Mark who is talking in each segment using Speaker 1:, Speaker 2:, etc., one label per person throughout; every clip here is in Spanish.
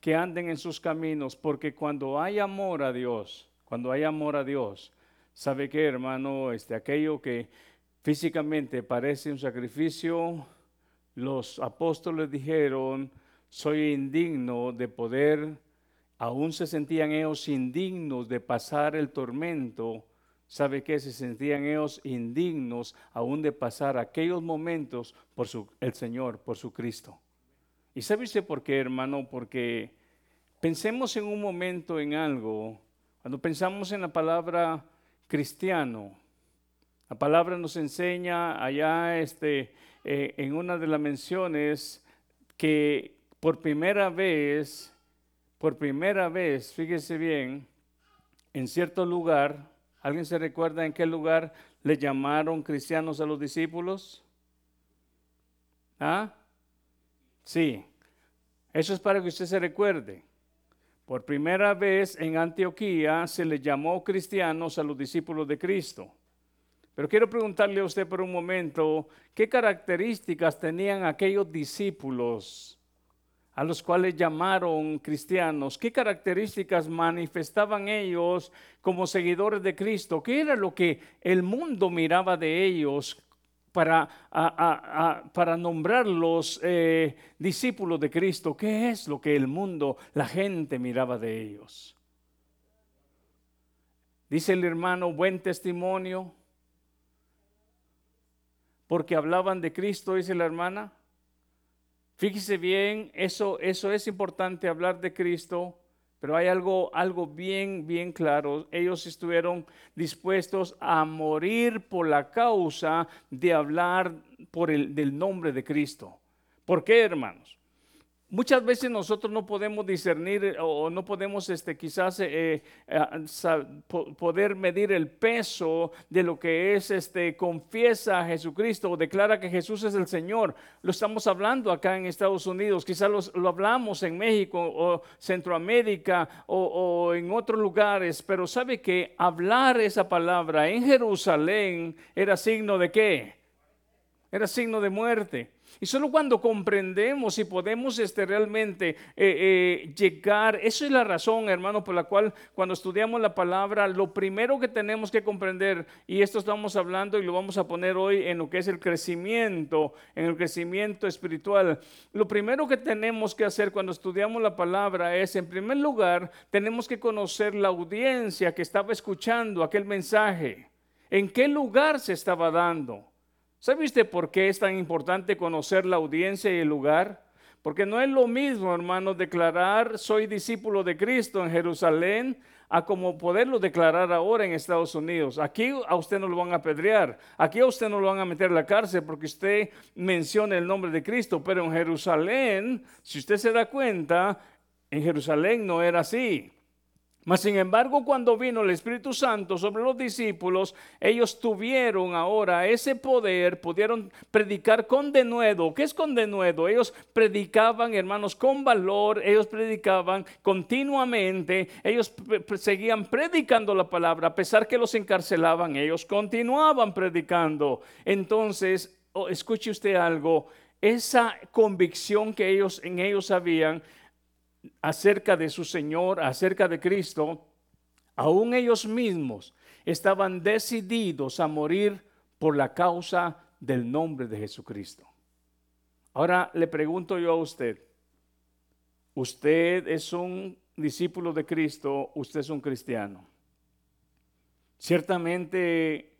Speaker 1: que anden en sus caminos, porque cuando hay amor a Dios, cuando hay amor a Dios, ¿sabe qué, hermano? Este, aquello que físicamente parece un sacrificio, los apóstoles dijeron, soy indigno de poder, aún se sentían ellos indignos de pasar el tormento, ¿sabe qué? Se sentían ellos indignos aún de pasar aquellos momentos por su, el Señor, por su Cristo. ¿Y sabe usted por qué, hermano? Porque pensemos en un momento en algo, cuando pensamos en la palabra cristiano, la palabra nos enseña allá este, eh, en una de las menciones que por primera vez, por primera vez, fíjese bien, en cierto lugar, ¿alguien se recuerda en qué lugar le llamaron cristianos a los discípulos? ¿Ah? Sí, eso es para que usted se recuerde. Por primera vez en Antioquía se le llamó cristianos a los discípulos de Cristo. Pero quiero preguntarle a usted por un momento, ¿qué características tenían aquellos discípulos a los cuales llamaron cristianos? ¿Qué características manifestaban ellos como seguidores de Cristo? ¿Qué era lo que el mundo miraba de ellos para, para nombrarlos eh, discípulos de Cristo? ¿Qué es lo que el mundo, la gente miraba de ellos? Dice el hermano, buen testimonio, porque hablaban de Cristo, dice la hermana. Fíjese bien, eso, eso es importante hablar de Cristo, pero hay algo, algo bien, bien claro. Ellos estuvieron dispuestos a morir por la causa de hablar por el, del nombre de Cristo. ¿Por qué, hermanos? Muchas veces nosotros no podemos discernir eh, o no podemos este, quizás eh, eh, poder medir el peso de lo que es este, confiesa a Jesucristo o declara que Jesús es el Señor. Lo estamos hablando acá en Estados Unidos, quizás lo hablamos en México o Centroamérica o, o en otros lugares, pero sabe que hablar esa palabra en Jerusalén era signo de qué? Era signo de muerte. Y solo cuando comprendemos y podemos este, realmente eh, eh, llegar, eso es la razón, hermano, por la cual cuando estudiamos la palabra, lo primero que tenemos que comprender, y esto estamos hablando y lo vamos a poner hoy en lo que es el crecimiento, en el crecimiento espiritual, lo primero que tenemos que hacer cuando estudiamos la palabra es, en primer lugar, tenemos que conocer la audiencia que estaba escuchando aquel mensaje, en qué lugar se estaba dando. ¿Sabe usted por qué es tan importante conocer la audiencia y el lugar? Porque no es lo mismo, hermano, declarar soy discípulo de Cristo en Jerusalén a como poderlo declarar ahora en Estados Unidos. Aquí a usted no lo van a apedrear, aquí a usted no lo van a meter a la cárcel porque usted menciona el nombre de Cristo, pero en Jerusalén, si usted se da cuenta, en Jerusalén no era así. Mas sin embargo, cuando vino el Espíritu Santo sobre los discípulos, ellos tuvieron ahora ese poder, pudieron predicar con denuedo. ¿Qué es con denuedo? Ellos predicaban, hermanos, con valor, ellos predicaban continuamente, ellos seguían predicando la palabra, a pesar que los encarcelaban, ellos continuaban predicando. Entonces, oh, escuche usted algo, esa convicción que ellos en ellos habían, acerca de su Señor, acerca de Cristo, aún ellos mismos estaban decididos a morir por la causa del nombre de Jesucristo. Ahora le pregunto yo a usted, ¿usted es un discípulo de Cristo? ¿Usted es un cristiano? Ciertamente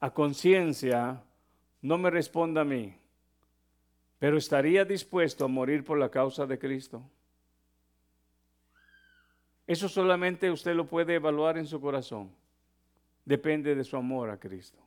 Speaker 1: a conciencia no me responda a mí, pero estaría dispuesto a morir por la causa de Cristo. Eso solamente usted lo puede evaluar en su corazón. Depende de su amor a Cristo.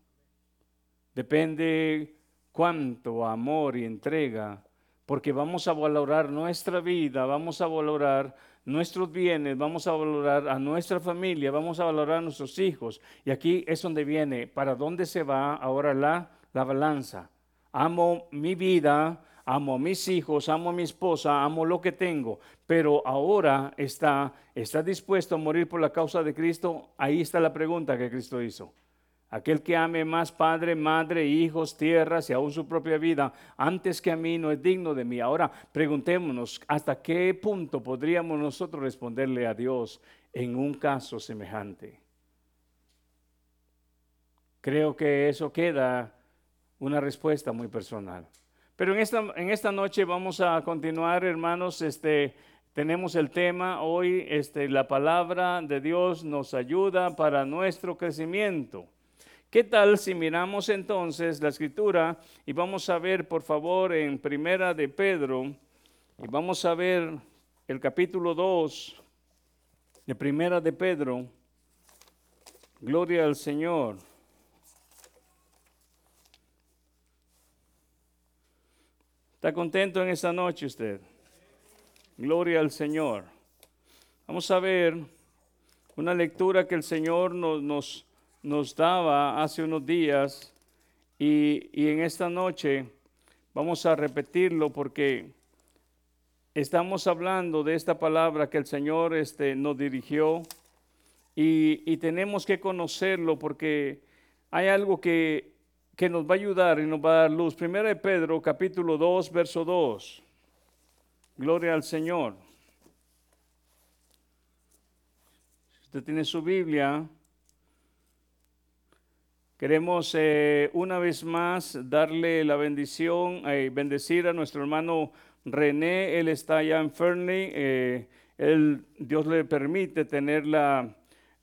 Speaker 1: Depende cuánto amor y entrega, porque vamos a valorar nuestra vida, vamos a valorar nuestros bienes, vamos a valorar a nuestra familia, vamos a valorar a nuestros hijos. Y aquí es donde viene, ¿para dónde se va ahora la, la balanza? Amo mi vida, amo a mis hijos, amo a mi esposa, amo lo que tengo, pero ahora está, está dispuesto a morir por la causa de Cristo, ahí está la pregunta que Cristo hizo. Aquel que ame más padre, madre, hijos, tierras y aún su propia vida antes que a mí no es digno de mí. Ahora preguntémonos, ¿hasta qué punto podríamos nosotros responderle a Dios en un caso semejante? Creo que eso queda una respuesta muy personal. Pero en esta, en esta noche vamos a continuar, hermanos, este, tenemos el tema hoy, este, la palabra de Dios nos ayuda para nuestro crecimiento. ¿Qué tal si miramos entonces la escritura y vamos a ver, por favor, en Primera de Pedro, y vamos a ver el capítulo 2 de Primera de Pedro, Gloria al Señor. ¿Está contento en esta noche usted? Gloria al Señor. Vamos a ver una lectura que el Señor nos, nos nos daba hace unos días y, en esta noche vamos a repetirlo porque estamos hablando de esta palabra que el Señor este, nos dirigió y, y, tenemos que conocerlo porque hay algo que, que, nos va a ayudar y nos va a dar luz. Primera de Pedro, capítulo 2, verso 2. Gloria al Señor. Usted tiene su Biblia, Queremos eh, una vez más darle la bendición, y eh, bendecir a nuestro hermano René. Él está allá en Fernley. Eh, Dios le permite tener la,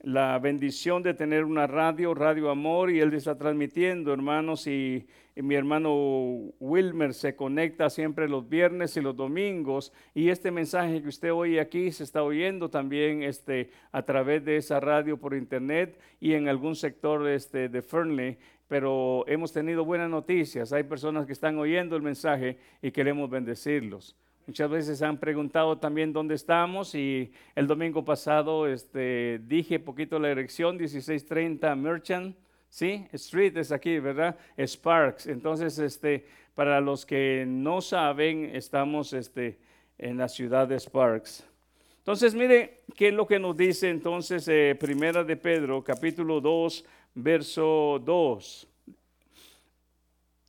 Speaker 1: la bendición de tener una radio, Radio Amor, y él está transmitiendo, hermanos, y, mi hermano Wilmer se conecta siempre los viernes y los domingos, y este mensaje que usted oye aquí se está oyendo también este, a través de esa radio por internet y en algún sector este, de Fernley, pero hemos tenido buenas noticias, hay personas que están oyendo el mensaje y queremos bendecirlos. Muchas veces han preguntado también dónde estamos y el domingo pasado este, dije poquito la dirección, 1630 Merchant, ¿sí? Street es aquí, ¿verdad? Sparks. Entonces, este, para los que no saben, estamos este, en la ciudad de Sparks. Entonces, mire qué es lo que nos dice entonces eh, Primera de Pedro, capítulo 2, verso 2.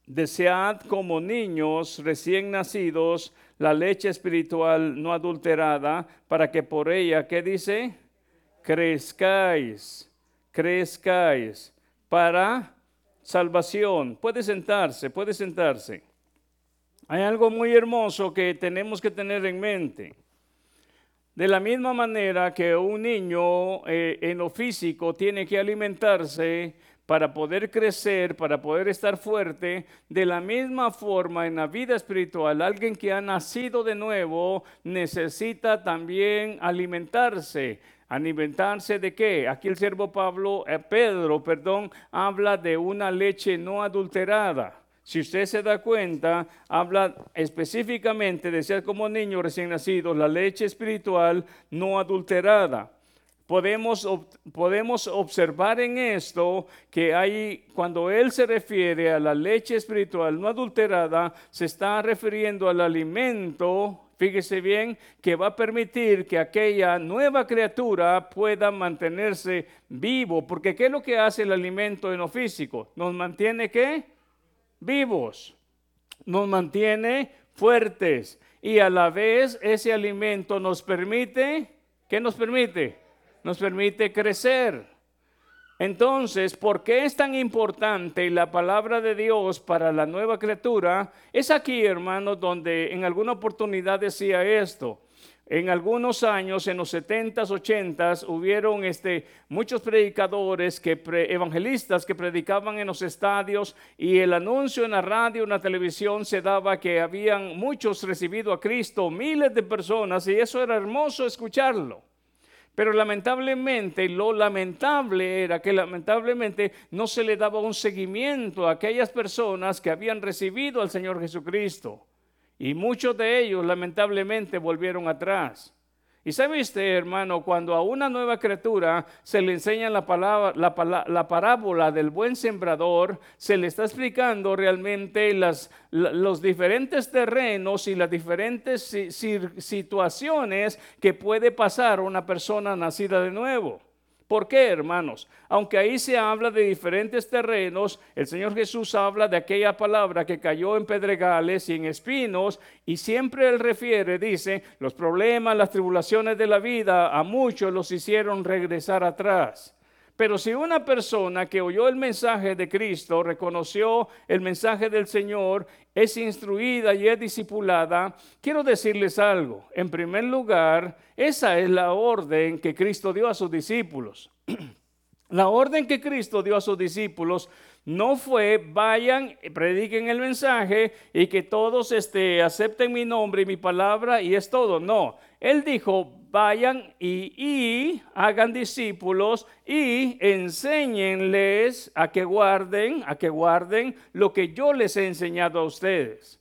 Speaker 1: Desead como niños recién nacidos la leche espiritual no adulterada, para que por ella, ¿qué dice? Crezcáis, crezcáis para salvación. Puede sentarse, puede sentarse. Hay algo muy hermoso que tenemos que tener en mente. De la misma manera que un niño eh, en lo físico tiene que alimentarse para poder crecer, para poder estar fuerte, de la misma forma en la vida espiritual, alguien que ha nacido de nuevo necesita también alimentarse. ¿Alimentarse de qué? Aquí el siervo Pablo, eh, Pedro, perdón, habla de una leche no adulterada. Si usted se da cuenta, habla específicamente de ser como niño recién nacido, la leche espiritual no adulterada podemos, podemos observar en esto que hay, cuando él se refiere a la leche espiritual no adulterada, se está refiriendo al alimento, fíjese bien, que va a permitir que aquella nueva criatura pueda mantenerse vivo, porque ¿qué es lo que hace el alimento en lo físico? Nos mantiene qué? Vivos, nos mantiene fuertes y a la vez ese alimento nos permite, ¿qué nos permite? Nos permite crecer. Entonces, ¿por qué es tan importante la palabra de Dios para la nueva criatura? Es aquí, hermanos, donde en alguna oportunidad decía esto. En algunos años, en los 70s, 80s, hubieron este, muchos predicadores, que evangelistas que predicaban en los estadios y el anuncio en la radio, en la televisión se daba que habían muchos recibido a Cristo, miles de personas, y eso era hermoso escucharlo. Pero lamentablemente, lo lamentable era que lamentablemente no se le daba un seguimiento a aquellas personas que habían recibido al Señor Jesucristo. Y muchos de ellos lamentablemente volvieron atrás. Y sabe usted, hermano, cuando a una nueva criatura se le enseña la, palabra, la, parábola del buen sembrador, se le está explicando realmente los diferentes terrenos y las diferentes situaciones que puede pasar una persona nacida de nuevo. ¿Por qué, hermanos? Aunque ahí se habla de diferentes terrenos, el Señor Jesús habla de aquella palabra que cayó en pedregales y en espinos, y siempre Él refiere, dice, los problemas, las tribulaciones de la vida a muchos los hicieron regresar atrás. Pero si una persona que oyó el mensaje de Cristo, reconoció el mensaje del Señor, es instruida y es discipulada, quiero decirles algo. En primer lugar, esa es la orden que Cristo dio a sus discípulos. La orden que Cristo dio a sus discípulos no fue vayan, prediquen el mensaje y que todos este, acepten mi nombre y mi palabra y es todo. No, Él dijo, vayan y, hagan discípulos y enséñenles a que guarden, a que guarden lo que yo les he enseñado a ustedes.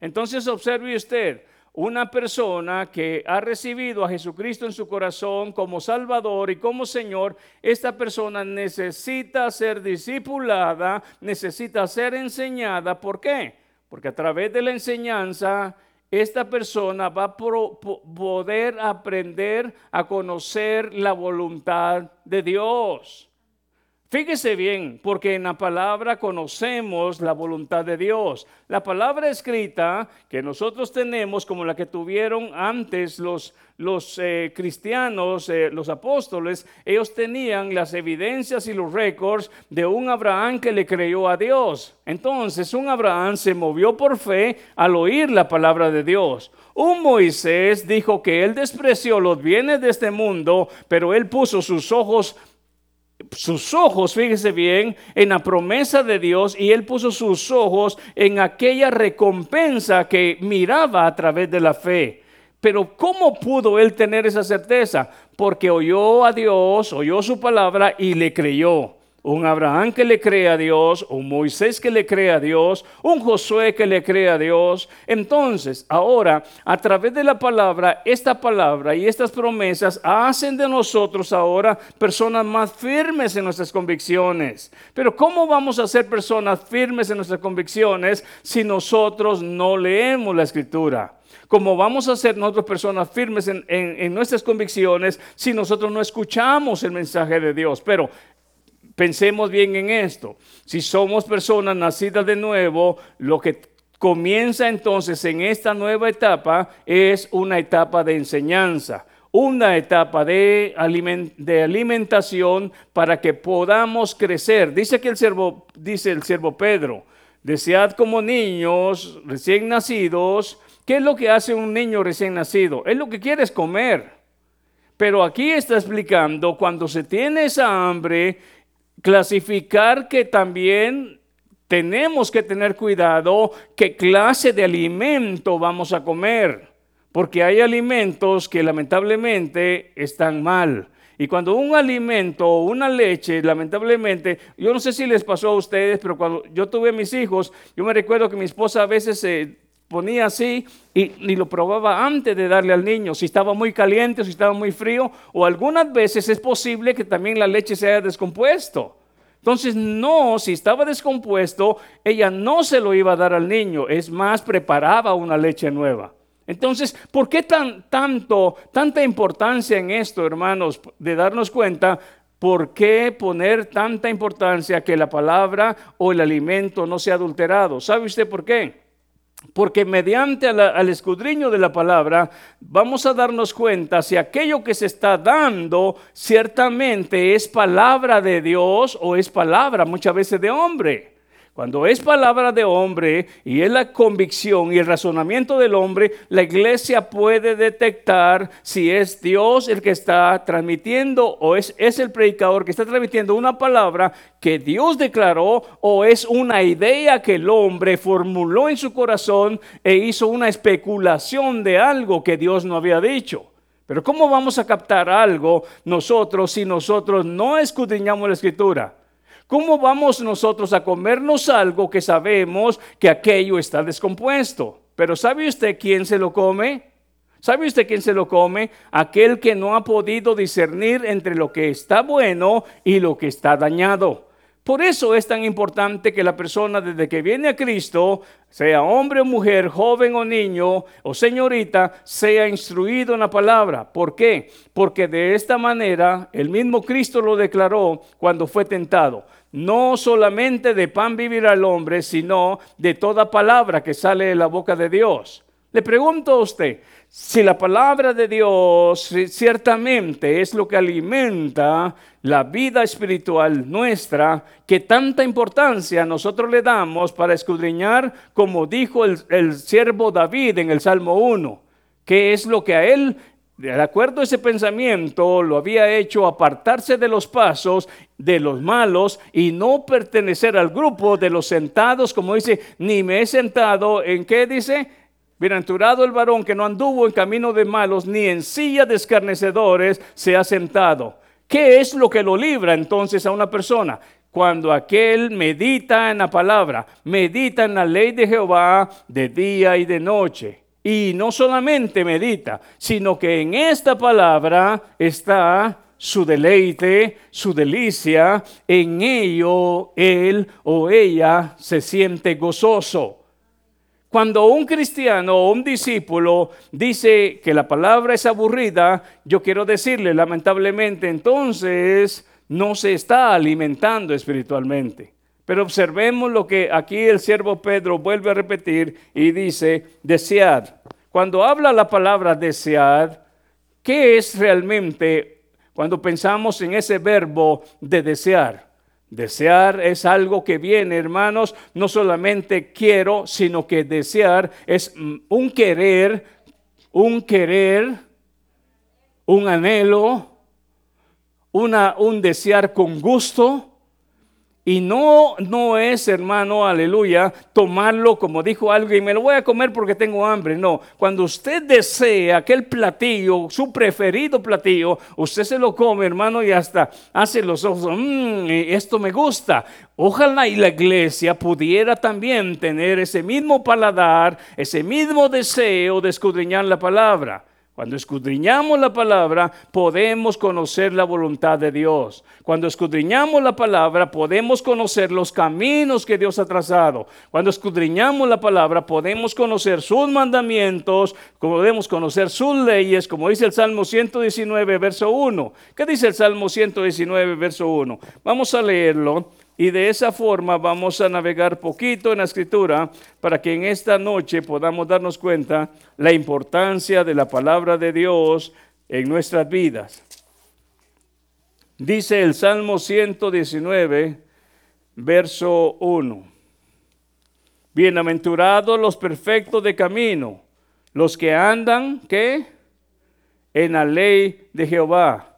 Speaker 1: Entonces observe usted, una persona que ha recibido a Jesucristo en su corazón como Salvador y como Señor, esta persona necesita ser discipulada, necesita ser enseñada. ¿Por qué? Porque a través de la enseñanza esta persona va a poder aprender a conocer la voluntad de Dios. Fíjese bien, porque en la palabra conocemos la voluntad de Dios. La palabra escrita que nosotros tenemos, como la que tuvieron antes los, los eh, cristianos, eh, los apóstoles, ellos tenían las evidencias y los récords de un Abraham que le creyó a Dios. Entonces, un Abraham se movió por fe al oír la palabra de Dios. Un Moisés dijo que él despreció los bienes de este mundo, pero él puso sus ojos sus ojos, fíjese bien, en la promesa de Dios y él puso sus ojos en aquella recompensa que miraba a través de la fe. Pero ¿cómo pudo él tener esa certeza? Porque oyó a Dios, oyó su palabra y le creyó un Abraham que le cree a Dios, un Moisés que le cree a Dios, un Josué que le cree a Dios. Entonces, ahora, a través de la palabra, esta palabra y estas promesas hacen de nosotros ahora personas más firmes en nuestras convicciones. Pero ¿cómo vamos a ser personas firmes en nuestras convicciones si nosotros no leemos la escritura? ¿Cómo vamos a ser nosotros personas firmes en, en, nuestras convicciones si nosotros no escuchamos el mensaje de Dios. Pero pensemos bien en esto. Si somos personas nacidas de nuevo, lo que comienza entonces en esta nueva etapa es una etapa de enseñanza, una etapa de, alimentación para que podamos crecer. Dice que el siervo, dice el siervo Pedro, desead como niños recién nacidos. ¿Qué es lo que hace un niño recién nacido? Es lo que quiere es comer. Pero aquí está explicando cuando se tiene esa hambre clasificar que también tenemos que tener cuidado qué clase de alimento vamos a comer, porque hay alimentos que lamentablemente están mal. Y cuando un alimento o una leche, lamentablemente, yo no sé si les pasó a ustedes, pero cuando yo tuve mis hijos, yo me recuerdo que mi esposa a veces se ponía así y, y, lo probaba antes de darle al niño, si estaba muy caliente o si estaba muy frío, o algunas veces es posible que también la leche se haya descompuesto. Entonces, no, si estaba descompuesto, ella no se lo iba a dar al niño, es más, preparaba una leche nueva. Entonces, ¿por qué tan, tanto, tanta importancia en esto, hermanos, de darnos cuenta? ¿Por qué poner tanta importancia que la palabra o el alimento no sea adulterado? ¿Sabe usted por qué? Porque mediante al escudriño de la palabra vamos a darnos cuenta si aquello que se está dando ciertamente es palabra de Dios o es palabra muchas veces de hombre. Cuando es palabra de hombre y es la convicción y el razonamiento del hombre, la iglesia puede detectar si es Dios el que está transmitiendo o es, es el predicador que está transmitiendo una palabra que Dios declaró o es una idea que el hombre formuló en su corazón e hizo una especulación de algo que Dios no había dicho. Pero ¿cómo vamos a captar algo nosotros si nosotros no escudriñamos la escritura? ¿Cómo vamos nosotros a comernos algo que sabemos que aquello está descompuesto? Pero ¿sabe usted quién se lo come? ¿Sabe usted quién se lo come? Aquel que no ha podido discernir entre lo que está bueno y lo que está dañado. Por eso es tan importante que la persona desde que viene a Cristo, sea hombre o mujer, joven o niño o señorita, sea instruido en la palabra. ¿Por qué? Porque de esta manera el mismo Cristo lo declaró cuando fue tentado. No solamente de pan vivir al hombre, sino de toda palabra que sale de la boca de Dios. Le pregunto a usted, si la palabra de Dios ciertamente es lo que alimenta la vida espiritual nuestra, que tanta importancia nosotros le damos para escudriñar, como dijo el, siervo David en el Salmo 1, que es lo que a él, de acuerdo a ese pensamiento, lo había hecho apartarse de los pasos de los malos y no pertenecer al grupo de los sentados, como dice, ni me he sentado en qué dice, Bienaventurado el varón que no anduvo en camino de malos, ni en silla de escarnecedores se ha sentado. ¿Qué es lo que lo libra entonces a una persona? Cuando aquel medita en la palabra, medita en la ley de Jehová de día y de noche. Y no solamente medita, sino que en esta palabra está su deleite, su delicia, en ello él o ella se siente gozoso. Cuando un cristiano o un discípulo dice que la palabra es aburrida, yo quiero decirle, lamentablemente, entonces no se está alimentando espiritualmente. Pero observemos lo que aquí el siervo Pedro vuelve a repetir y dice, desead. Cuando habla la palabra desead, ¿qué es realmente cuando pensamos en ese verbo de desear? Desear es algo que viene, hermanos, no solamente quiero, sino que desear es mm, un querer, un querer, un anhelo, una, un desear con gusto, y no, no es, hermano, aleluya, tomarlo como dijo alguien, me lo voy a comer porque tengo hambre. No, cuando usted desea aquel platillo, su preferido platillo, usted se lo come, hermano, y hasta hace los ojos, mmm, esto me gusta. Ojalá y la iglesia pudiera también tener ese mismo paladar, ese mismo deseo de escudriñar la palabra. Cuando escudriñamos la palabra, podemos conocer la voluntad de Dios. Cuando escudriñamos la palabra, podemos conocer los caminos que Dios ha trazado. Cuando escudriñamos la palabra, podemos conocer sus mandamientos, podemos conocer sus leyes, como dice el Salmo 119, verso 1. ¿Qué dice el Salmo 119, verso 1? Vamos a leerlo. Y de esa forma vamos a navegar poquito en la escritura para que en esta noche podamos darnos cuenta la importancia de la palabra de Dios en nuestras vidas. Dice el Salmo 119, verso 1. Bienaventurados los perfectos de camino, los que andan, ¿qué? En la ley de Jehová.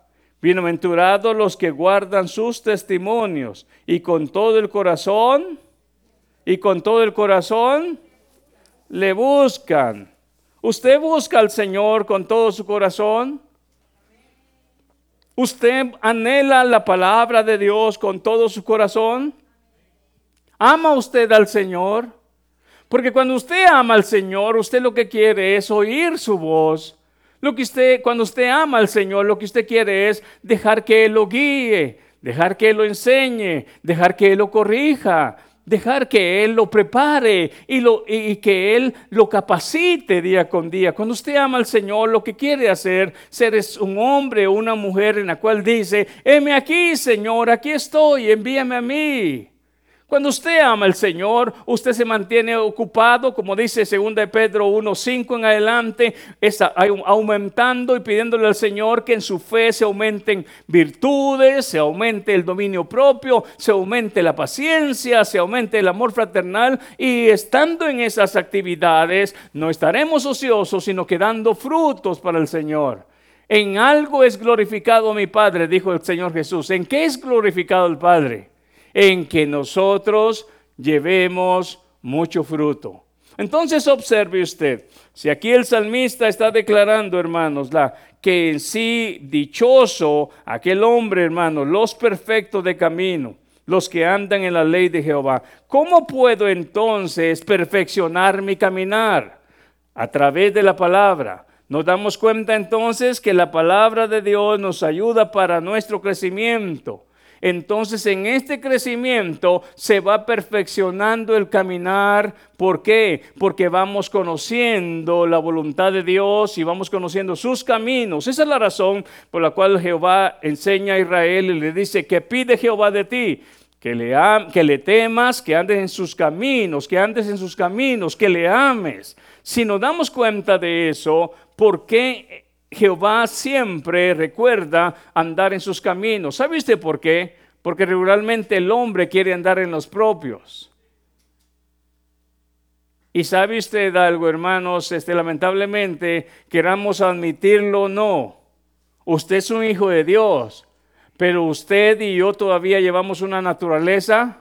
Speaker 1: Bienaventurados los que guardan sus testimonios y con todo el corazón, y con todo el corazón le buscan. ¿Usted busca al Señor con todo su corazón? ¿Usted anhela la palabra de Dios con todo su corazón? ¿Ama usted al Señor? Porque cuando usted ama al Señor, usted lo que quiere es oír su voz lo que usted, cuando usted ama al Señor, lo que usted quiere es dejar que Él lo guíe, dejar que Él lo enseñe, dejar que Él lo corrija, dejar que Él lo prepare y, lo, y, que Él lo capacite día con día. Cuando usted ama al Señor, lo que quiere hacer, ser es un hombre o una mujer en la cual dice, heme aquí, Señor, aquí estoy, envíame a mí. Cuando usted ama al Señor, usted se mantiene ocupado, como dice 2 de Pedro 1.5 en adelante, está aumentando y pidiéndole al Señor que en su fe se aumenten virtudes, se aumente el dominio propio, se aumente la paciencia, se aumente el amor fraternal y estando en esas actividades no estaremos ociosos, sino que dando frutos para el Señor. En algo es glorificado mi Padre, dijo el Señor Jesús. ¿En qué es glorificado el Padre? En que nosotros llevemos mucho fruto. Entonces observe usted, si aquí el salmista está declarando, hermanos, la, que en sí dichoso aquel hombre, hermanos, los perfectos de camino, los que andan en la ley de Jehová, ¿cómo puedo entonces perfeccionar mi caminar? A través de la palabra. Nos damos cuenta entonces que la palabra de Dios nos ayuda para nuestro crecimiento. Entonces en este crecimiento se va perfeccionando el caminar. ¿Por qué? Porque vamos conociendo la voluntad de Dios y vamos conociendo sus caminos. Esa es la razón por la cual Jehová enseña a Israel y le dice, que pide Jehová de ti? Que le, que le temas, que andes en sus caminos, que andes en sus caminos, que le ames. Si nos damos cuenta de eso, ¿por qué Jehová siempre recuerda andar en sus caminos. ¿Sabe usted por qué? Porque regularmente el hombre quiere andar en los propios. Y sabe usted algo, hermanos, este, lamentablemente, queramos admitirlo o no, usted es un hijo de Dios, pero usted y yo todavía llevamos una naturaleza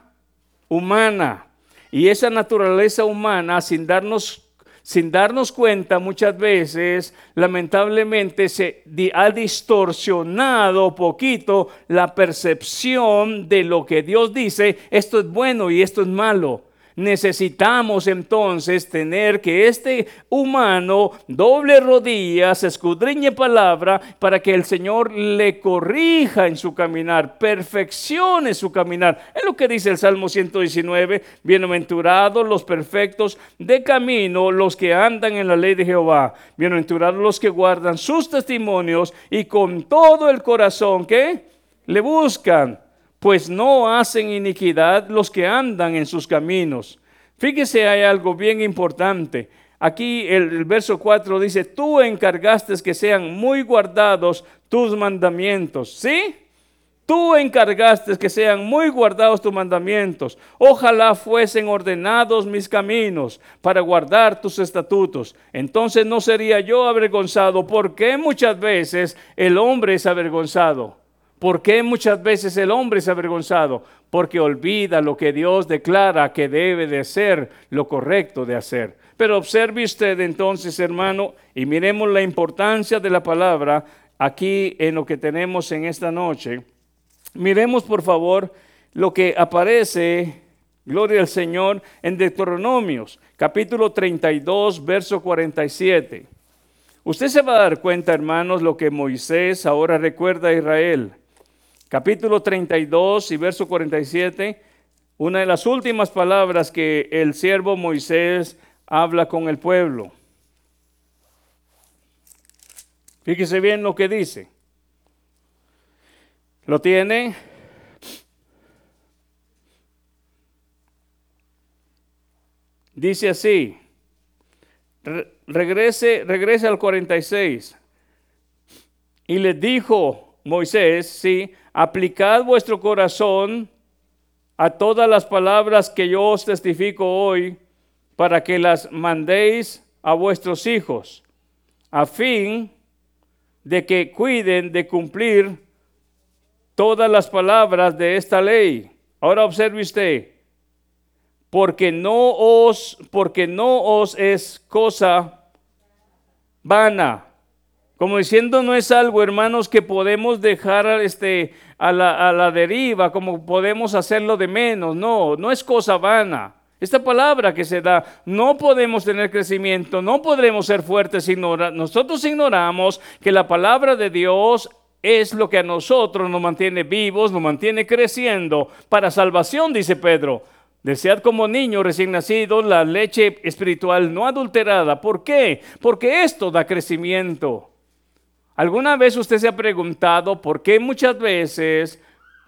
Speaker 1: humana. Y esa naturaleza humana, sin darnos sin darnos cuenta muchas veces, lamentablemente se ha distorsionado poquito la percepción de lo que Dios dice, esto es bueno y esto es malo. Necesitamos entonces tener que este humano doble rodillas, escudriñe palabra para que el Señor le corrija en su caminar, perfeccione su caminar. Es lo que dice el Salmo 119, bienaventurados los perfectos de camino, los que andan en la ley de Jehová, bienaventurados los que guardan sus testimonios y con todo el corazón que le buscan pues no hacen iniquidad los que andan en sus caminos. Fíjese, hay algo bien importante. Aquí el, verso 4 dice, tú encargaste que sean muy guardados tus mandamientos. ¿Sí? Tú encargaste que sean muy guardados tus mandamientos. Ojalá fuesen ordenados mis caminos para guardar tus estatutos. Entonces no sería yo avergonzado. porque muchas veces el hombre es avergonzado? ¿Por qué muchas veces el hombre es avergonzado? Porque olvida lo que Dios declara que debe de ser lo correcto de hacer. Pero observe usted entonces, hermano, y miremos la importancia de la palabra aquí en lo que tenemos en esta noche. Miremos por favor lo que aparece, gloria al Señor, en Deuteronomios, capítulo 32, verso 47. Usted se va a dar cuenta, hermanos, lo que Moisés ahora recuerda a Israel capítulo 32 y verso 47, una de las últimas palabras que el siervo Moisés habla con el pueblo. Fíjese bien lo que dice. ¿Lo tiene? Dice así. regrese, regrese al 46. Y le dijo Moisés, sí, aplicad vuestro corazón a todas las palabras que yo os testifico hoy, para que las mandéis a vuestros hijos, a fin de que cuiden de cumplir todas las palabras de esta ley. Ahora observe usted, porque no os, porque no os es cosa vana como diciendo, no es algo, hermanos, que podemos dejar este, a, la, a la deriva, como podemos hacerlo de menos. No, no es cosa vana. Esta palabra que se da, no podemos tener crecimiento, no podremos ser fuertes. Ignora, nosotros ignoramos que la palabra de Dios es lo que a nosotros nos mantiene vivos, nos mantiene creciendo para salvación, dice Pedro. Desead como niño recién nacido la leche espiritual no adulterada. ¿Por qué? Porque esto da crecimiento. ¿Alguna vez usted se ha preguntado por qué muchas veces,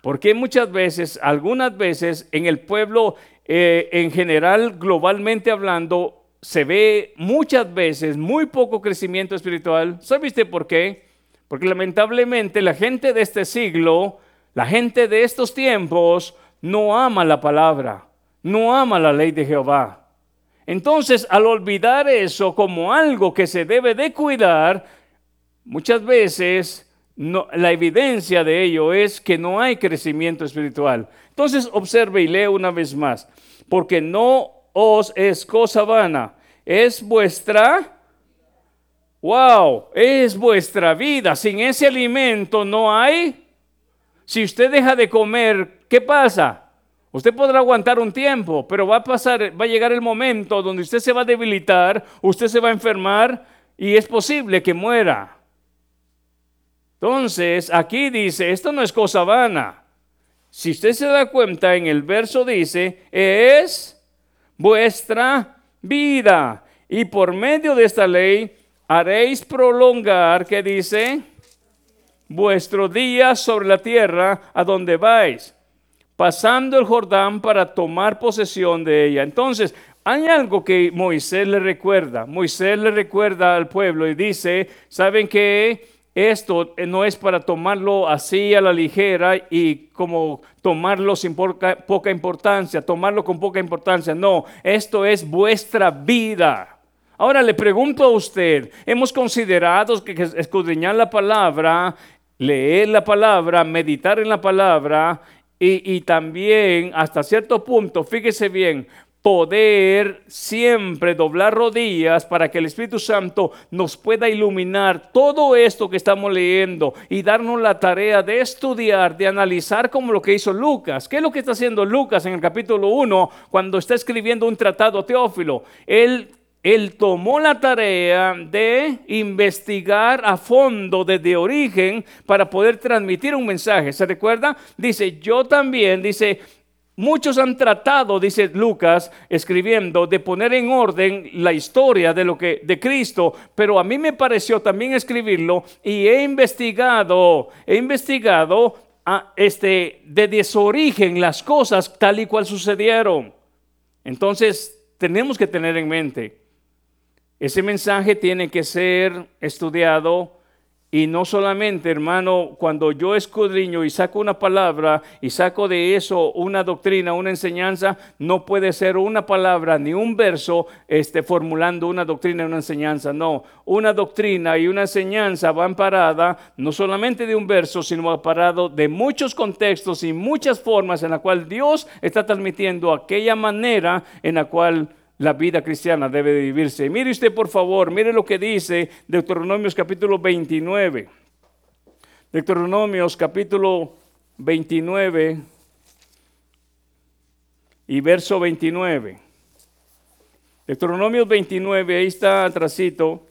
Speaker 1: por qué muchas veces, algunas veces en el pueblo eh, en general, globalmente hablando, se ve muchas veces muy poco crecimiento espiritual? ¿Sabe usted por qué? Porque lamentablemente la gente de este siglo, la gente de estos tiempos, no ama la palabra, no ama la ley de Jehová. Entonces, al olvidar eso como algo que se debe de cuidar, Muchas veces la evidencia de ello es que no hay crecimiento espiritual. Entonces observe y lee una vez más, porque no os es cosa vana, es vuestra, wow, es vuestra vida. Sin ese alimento no hay. Si usted deja de comer, ¿qué pasa? Usted podrá aguantar un tiempo, pero va a pasar, va a llegar el momento donde usted se va a debilitar, usted se va a enfermar y es posible que muera. Entonces, aquí dice, esto no es cosa vana. si usted se da cuenta, en el verso dice, es vuestra vida. Y por medio de esta ley haréis prolongar, que dice, vuestro día sobre la tierra a donde vais, pasando el Jordán para tomar posesión de ella. Entonces, hay algo que Moisés le recuerda. Moisés le recuerda al pueblo y dice, ¿saben qué? Esto no es para tomarlo así a la ligera y como tomarlo sin poca, poca importancia, tomarlo con poca importancia. No, esto es vuestra vida. Ahora le pregunto a usted, hemos considerado que escudriñar la palabra, leer la palabra, meditar en la palabra y, también hasta cierto punto, fíjese bien, poder siempre doblar rodillas para que el Espíritu Santo nos pueda iluminar todo esto que estamos leyendo y darnos la tarea de estudiar, de analizar como lo que hizo Lucas. ¿Qué es lo que está haciendo Lucas en el capítulo 1 cuando está escribiendo un tratado teófilo? Él él tomó la tarea de investigar a fondo desde origen para poder transmitir un mensaje. ¿Se recuerda? Dice, yo también, dice, muchos han tratado, dice Lucas, escribiendo, de poner en orden la historia de lo que de Cristo, pero a mí me pareció también escribirlo y he investigado, he investigado a este desde su origen las cosas tal y cual sucedieron. Entonces, tenemos que tener en mente ese mensaje tiene que ser estudiado y no solamente, hermano, cuando yo escudriño y saco una palabra y saco de eso una doctrina, una enseñanza, no puede ser una palabra ni un verso este, formulando una doctrina y una enseñanza. No, una doctrina y una enseñanza van parada no solamente de un verso, sino parado de muchos contextos y muchas formas en la cual Dios está transmitiendo aquella manera en la cual la vida cristiana debe de vivirse. Mire usted, por favor, mire lo que dice Deuteronomios capítulo 29. Deuteronomios capítulo 29 y verso 29. Deuteronomios 29, ahí está atrásito.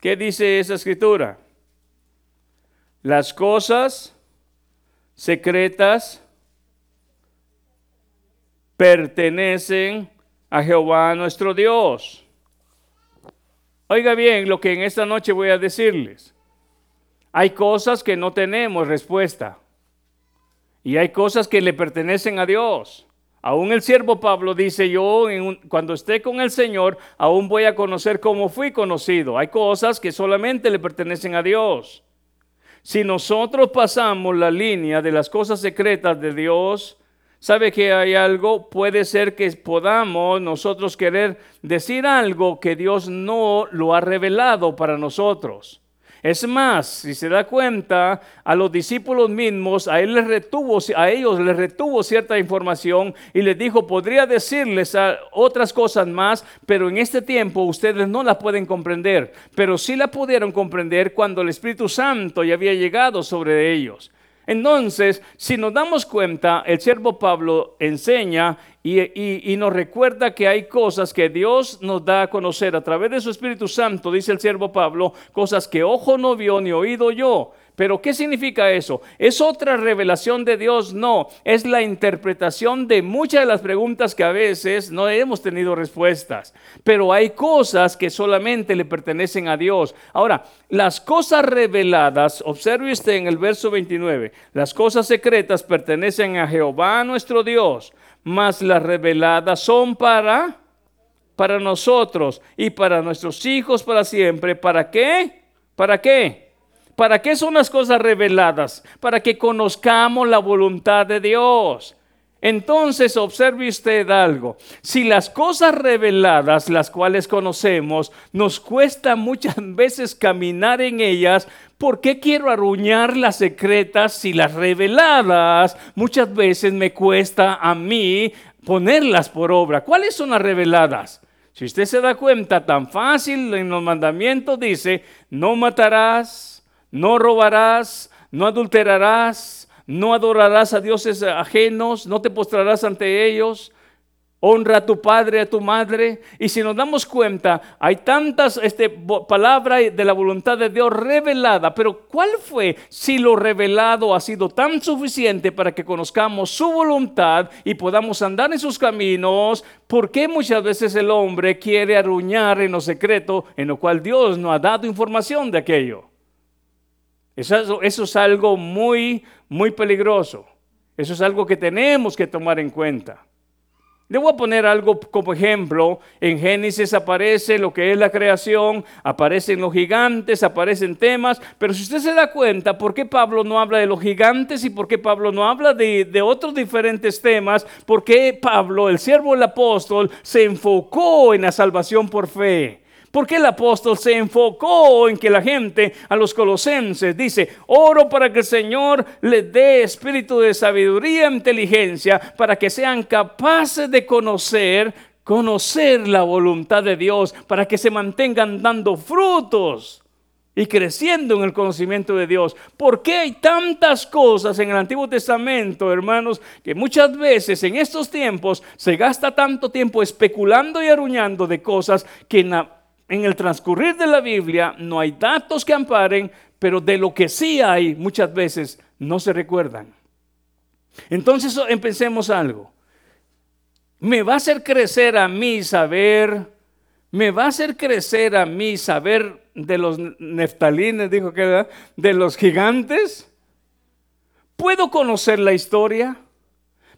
Speaker 1: ¿Qué dice esa escritura? Las cosas secretas pertenecen a Jehová nuestro Dios. Oiga bien lo que en esta noche voy a decirles. Hay cosas que no tenemos respuesta. Y hay cosas que le pertenecen a Dios. Aún el siervo Pablo dice, yo cuando esté con el Señor, aún voy a conocer cómo fui conocido. Hay cosas que solamente le pertenecen a Dios. Si nosotros pasamos la línea de las cosas secretas de Dios, ¿Sabe que hay algo? Puede ser que podamos nosotros querer decir algo que Dios no lo ha revelado para nosotros. Es más, si se da cuenta, a los discípulos mismos, a, él les retuvo, a ellos les retuvo cierta información y les dijo, podría decirles otras cosas más, pero en este tiempo ustedes no la pueden comprender, pero sí la pudieron comprender cuando el Espíritu Santo ya había llegado sobre ellos. Entonces, si nos damos cuenta, el siervo Pablo enseña y, nos recuerda que hay cosas que Dios nos da a conocer a través de su Espíritu Santo, dice el siervo Pablo, cosas que ojo no vio ni oído yo. Pero ¿qué significa eso? ¿Es otra revelación de Dios? No, es la interpretación de muchas de las preguntas que a veces no hemos tenido respuestas. Pero hay cosas que solamente le pertenecen a Dios. Ahora, las cosas reveladas, observe usted en el verso 29, las cosas secretas pertenecen a Jehová nuestro Dios mas las reveladas son para para nosotros y para nuestros hijos para siempre. ¿Para qué? ¿Para qué? ¿Para qué son las cosas reveladas? Para que conozcamos la voluntad de Dios. Entonces observe usted algo. Si las cosas reveladas, las cuales conocemos, nos cuesta muchas veces caminar en ellas, ¿por qué quiero arruñar las secretas si las reveladas muchas veces me cuesta a mí ponerlas por obra? ¿Cuáles son las reveladas? Si usted se da cuenta, tan fácil en los mandamientos dice, no matarás, no robarás, no adulterarás, no adorarás a dioses ajenos, no te postrarás ante ellos. honra a tu padre, a tu madre. Y si nos damos cuenta, hay tantas este, palabras de la voluntad de Dios revelada, pero ¿cuál fue si lo revelado ha sido tan suficiente para que conozcamos su voluntad y podamos andar en sus caminos? ¿Por qué muchas veces el hombre quiere arruñar en lo secreto, en lo cual Dios no ha dado información de aquello? Eso, es algo muy, muy peligroso. Eso es algo que tenemos que tomar en cuenta. Le voy a poner algo como ejemplo. En Génesis aparece lo que es la creación, aparecen los gigantes, aparecen temas, pero si usted se da cuenta, ¿por qué Pablo no habla de los gigantes y por qué Pablo no habla de, de otros diferentes temas? ¿Por qué Pablo, el siervo del apóstol, se enfocó en la salvación por fe? Porque el apóstol se enfocó en que la gente a los colosenses dice, oro para que el Señor les dé espíritu de sabiduría e inteligencia para que sean capaces de conocer, conocer la voluntad de Dios, para que se mantengan dando frutos y creciendo en el conocimiento de Dios. ¿Por qué hay tantas cosas en el Antiguo Testamento, hermanos, que muchas veces en estos tiempos se gasta tanto tiempo especulando y aruñando de cosas que en el transcurrir de la Biblia no hay datos que amparen, pero de lo que sí hay muchas veces no se recuerdan. Entonces empecemos algo. Me va a hacer crecer a mí saber, me va a hacer crecer a mí saber de los neftalines, dijo que de los gigantes. ¿Puedo conocer la historia?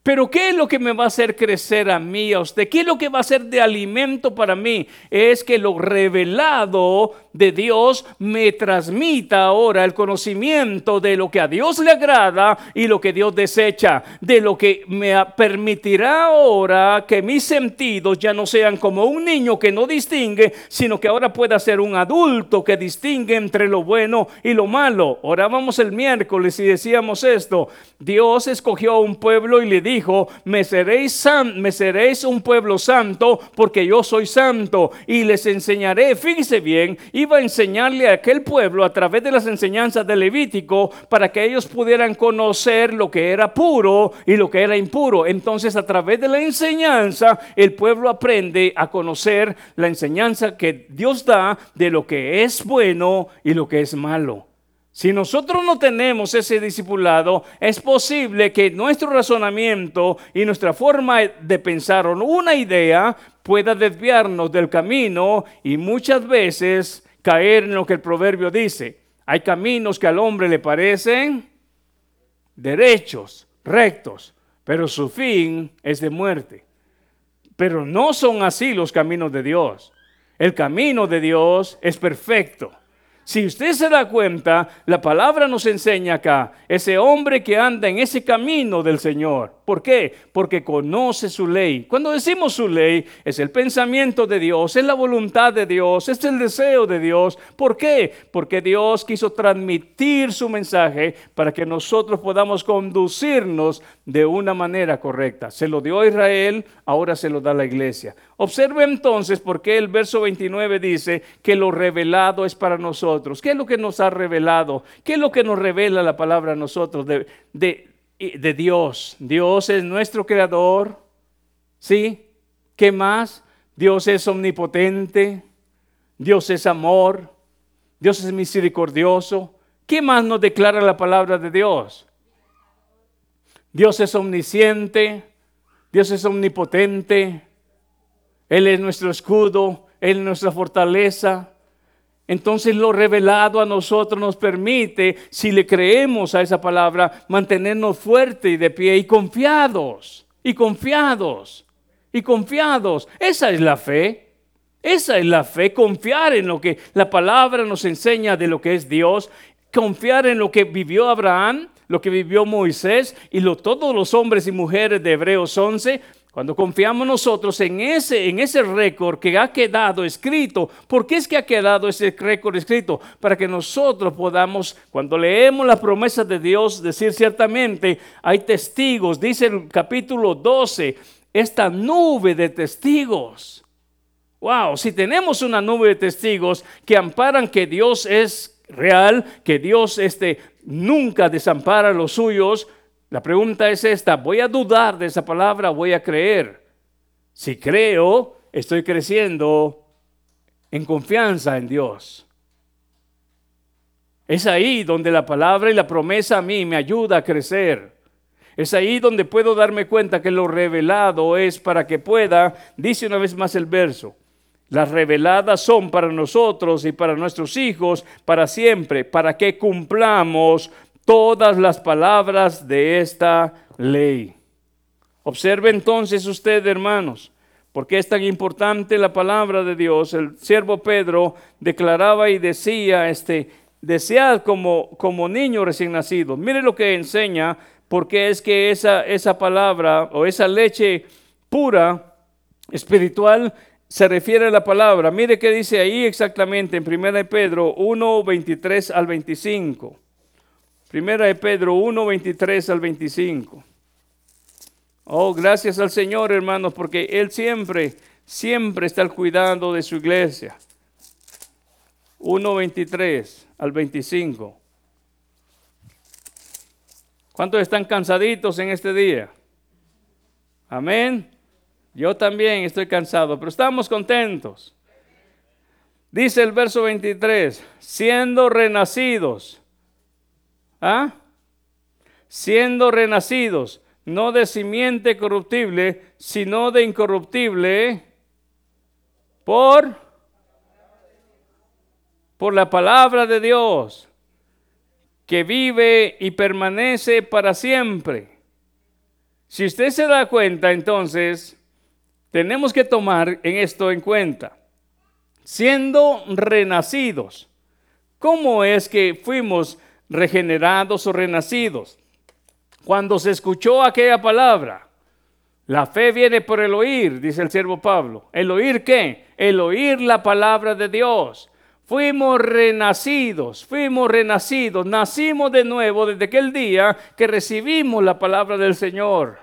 Speaker 1: Pero ¿qué es lo que me va a hacer crecer a mí, a usted? ¿Qué es lo que va a ser de alimento para mí? Es que lo revelado de Dios me transmita ahora el conocimiento de lo que a Dios le agrada y lo que Dios desecha, de lo que me permitirá ahora que mis sentidos ya no sean como un niño que no distingue, sino que ahora pueda ser un adulto que distingue entre lo bueno y lo malo. Orábamos el miércoles y decíamos esto, Dios escogió a un pueblo y le dijo, me seréis, me seréis un pueblo santo porque yo soy santo y les enseñaré, fíjese bien, iba a enseñarle a aquel pueblo a través de las enseñanzas de Levítico para que ellos pudieran conocer lo que era puro y lo que era impuro. Entonces a través de la enseñanza el pueblo aprende a conocer la enseñanza que Dios da de lo que es bueno y lo que es malo. Si nosotros no tenemos ese discipulado, es posible que nuestro razonamiento y nuestra forma de pensar o una idea pueda desviarnos del camino y muchas veces caer en lo que el proverbio dice. Hay caminos que al hombre le parecen derechos, rectos, pero su fin es de muerte. Pero no son así los caminos de Dios. El camino de Dios es perfecto. Si usted se da cuenta, la palabra nos enseña acá, ese hombre que anda en ese camino del Señor. ¿Por qué? Porque conoce su ley. Cuando decimos su ley, es el pensamiento de Dios, es la voluntad de Dios, es el deseo de Dios. ¿Por qué? Porque Dios quiso transmitir su mensaje para que nosotros podamos conducirnos de una manera correcta. Se lo dio a Israel, ahora se lo da a la iglesia. Observe entonces por qué el verso 29 dice que lo revelado es para nosotros. ¿Qué es lo que nos ha revelado? ¿Qué es lo que nos revela la palabra a nosotros de, de de Dios. Dios es nuestro creador. ¿Sí? ¿Qué más? Dios es omnipotente. Dios es amor. Dios es misericordioso. ¿Qué más nos declara la palabra de Dios? Dios es omnisciente. Dios es omnipotente. Él es nuestro escudo. Él es nuestra fortaleza. Entonces lo revelado a nosotros nos permite, si le creemos a esa palabra, mantenernos fuertes y de pie y confiados, y confiados, y confiados. Esa es la fe. Esa es la fe, confiar en lo que la palabra nos enseña de lo que es Dios, confiar en lo que vivió Abraham, lo que vivió Moisés y lo, todos los hombres y mujeres de Hebreos 11 cuando confiamos nosotros en ese, en ese récord que ha quedado escrito, ¿por qué es que ha quedado ese récord escrito? Para que nosotros podamos, cuando leemos las promesas de Dios, decir ciertamente, hay testigos, dice el capítulo 12, esta nube de testigos. Wow, si tenemos una nube de testigos que amparan que Dios es real, que Dios este, nunca desampara a los suyos, la pregunta es esta, ¿voy a dudar de esa palabra? ¿Voy a creer? Si creo, estoy creciendo en confianza en Dios. Es ahí donde la palabra y la promesa a mí me ayuda a crecer. Es ahí donde puedo darme cuenta que lo revelado es para que pueda, dice una vez más el verso, las reveladas son para nosotros y para nuestros hijos para siempre, para que cumplamos todas las palabras de esta ley. Observe entonces usted, hermanos, por qué es tan importante la palabra de Dios. El siervo Pedro declaraba y decía, este, desead como, como niño recién nacido. Mire lo que enseña, porque es que esa, esa palabra o esa leche pura, espiritual, se refiere a la palabra. Mire qué dice ahí exactamente en 1 de Pedro 1, 23 al 25. Primera de Pedro 1, 23 al 25. Oh, gracias al Señor, hermanos, porque Él siempre, siempre está al cuidado de su iglesia. 1, 23 al 25. ¿Cuántos están cansaditos en este día? Amén. Yo también estoy cansado, pero estamos contentos. Dice el verso 23, siendo renacidos ¿Ah? Siendo renacidos, no de simiente corruptible, sino de incorruptible, por, por la palabra de Dios, que vive y permanece para siempre. Si usted se da cuenta, entonces, tenemos que tomar en esto en cuenta. Siendo renacidos, ¿cómo es que fuimos regenerados o renacidos. Cuando se escuchó aquella palabra, la fe viene por el oír, dice el siervo Pablo. ¿El oír qué? El oír la palabra de Dios. Fuimos renacidos, fuimos renacidos, nacimos de nuevo desde aquel día que recibimos la palabra del Señor.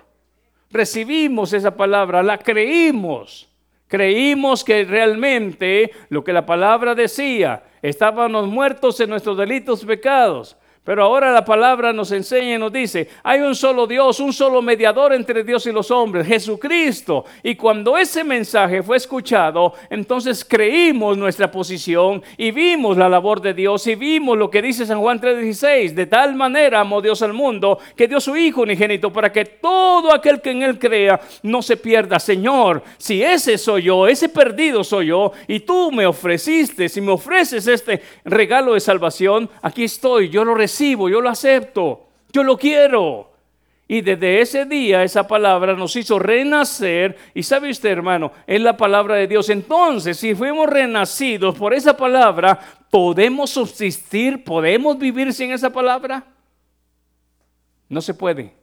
Speaker 1: Recibimos esa palabra, la creímos. Creímos que realmente lo que la palabra decía, estábamos muertos en nuestros delitos pecados. Pero ahora la palabra nos enseña y nos dice, hay un solo Dios, un solo mediador entre Dios y los hombres, Jesucristo. Y cuando ese mensaje fue escuchado, entonces creímos nuestra posición y vimos la labor de Dios y vimos lo que dice San Juan 3:16. De tal manera amó Dios al mundo que dio su Hijo unigénito para que todo aquel que en él crea no se pierda. Señor, si ese soy yo, ese perdido soy yo, y tú me ofreciste, si me ofreces este regalo de salvación, aquí estoy, yo lo recibo yo lo acepto, yo lo quiero. Y desde ese día esa palabra nos hizo renacer. Y sabe usted, hermano, es la palabra de Dios. Entonces, si fuimos renacidos por esa palabra, ¿podemos subsistir? ¿Podemos vivir sin esa palabra? No se puede.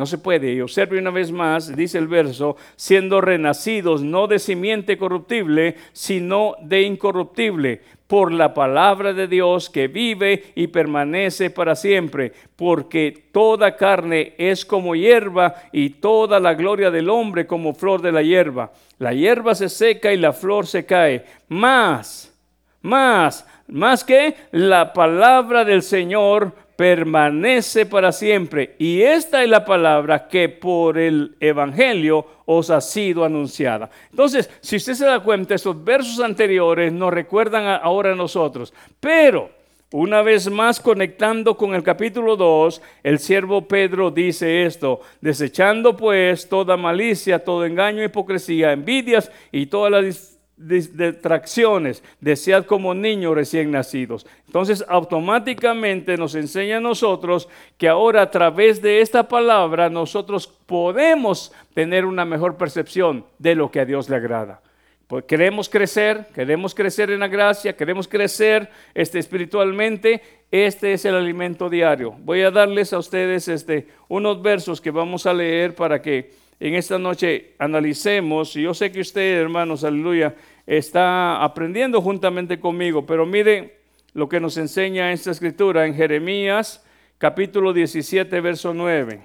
Speaker 1: No se puede. Y observe una vez más, dice el verso, siendo renacidos no de simiente corruptible, sino de incorruptible, por la palabra de Dios que vive y permanece para siempre, porque toda carne es como hierba y toda la gloria del hombre como flor de la hierba. La hierba se seca y la flor se cae. Más, más, más que la palabra del Señor permanece para siempre. Y esta es la palabra que por el Evangelio os ha sido anunciada. Entonces, si usted se da cuenta, esos versos anteriores nos recuerdan ahora a nosotros. Pero, una vez más conectando con el capítulo 2, el siervo Pedro dice esto, desechando pues toda malicia, todo engaño, hipocresía, envidias y todas las detracciones, desead como niños recién nacidos. Entonces, automáticamente nos enseña a nosotros que ahora a través de esta palabra nosotros podemos tener una mejor percepción de lo que a Dios le agrada. Pues queremos crecer, queremos crecer en la gracia, queremos crecer este, espiritualmente. Este es el alimento diario. Voy a darles a ustedes este, unos versos que vamos a leer para que en esta noche analicemos. Y yo sé que usted, hermanos, aleluya, está aprendiendo juntamente conmigo, pero mire lo que nos enseña esta escritura en Jeremías capítulo 17, verso 9.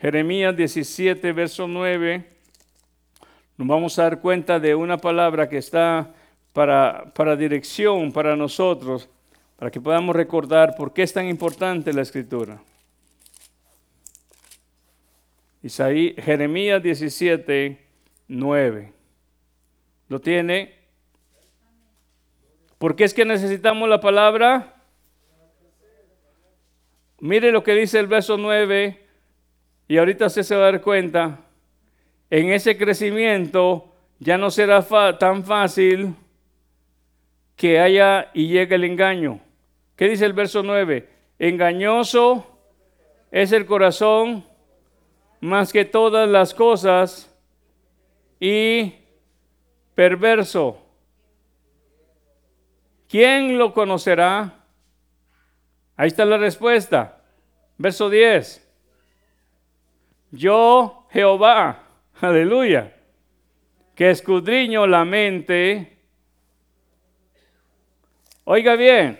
Speaker 1: Jeremías 17, verso 9. Nos vamos a dar cuenta de una palabra que está para, para dirección para nosotros, para que podamos recordar por qué es tan importante la escritura. Isaí, Jeremías 17, 9. ¿Lo tiene? ¿Por qué es que necesitamos la palabra? Mire lo que dice el verso 9 y ahorita se va a dar cuenta. En ese crecimiento ya no será tan fácil que haya y llegue el engaño. ¿Qué dice el verso 9? Engañoso es el corazón más que todas las cosas y perverso. ¿Quién lo conocerá? Ahí está la respuesta. Verso 10. Yo, Jehová, aleluya, que escudriño la mente. Oiga bien,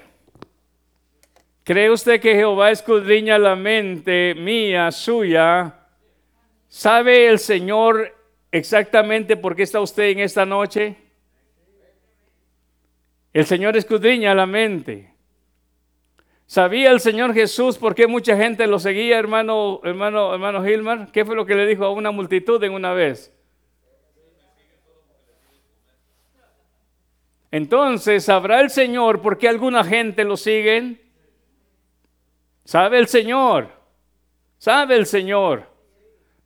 Speaker 1: ¿cree usted que Jehová escudriña la mente mía, suya? ¿Sabe el Señor exactamente por qué está usted en esta noche? El Señor escudriña la mente. ¿Sabía el Señor Jesús por qué mucha gente lo seguía, hermano, hermano, hermano Gilmar? ¿Qué fue lo que le dijo a una multitud en una vez? Entonces, ¿sabrá el Señor por qué alguna gente lo sigue? ¿Sabe el Señor? ¿Sabe el Señor?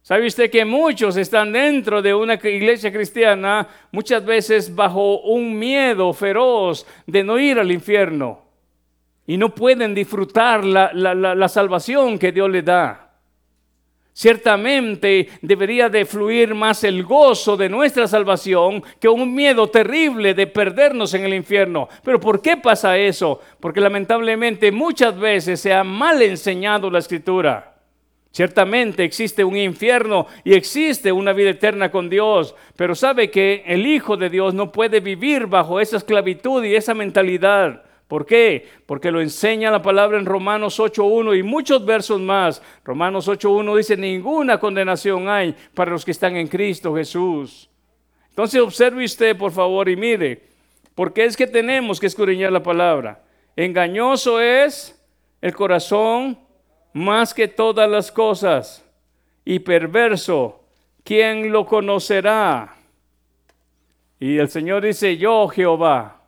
Speaker 1: ¿Sabe usted que muchos están dentro de una iglesia cristiana muchas veces bajo un miedo feroz de no ir al infierno? y no pueden disfrutar la, salvación que Dios les da. Ciertamente debería de fluir más el gozo de nuestra salvación que un miedo terrible de perdernos en el infierno. Pero ¿por qué pasa eso? Porque lamentablemente muchas veces se ha mal enseñado la escritura. Ciertamente existe un infierno y existe una vida eterna con Dios, pero sabe que el Hijo de Dios no puede vivir bajo esa esclavitud y esa mentalidad. ¿Por qué? Porque lo enseña la palabra en Romanos 8.1 y muchos versos más. Romanos 8.1 dice, ninguna condenación hay para los que están en Cristo Jesús. Entonces observe usted, por favor, y mire, ¿por qué es que tenemos que escudriñar la palabra? Engañoso es el corazón más que todas las cosas y perverso. ¿Quién lo conocerá? Y el Señor dice, yo Jehová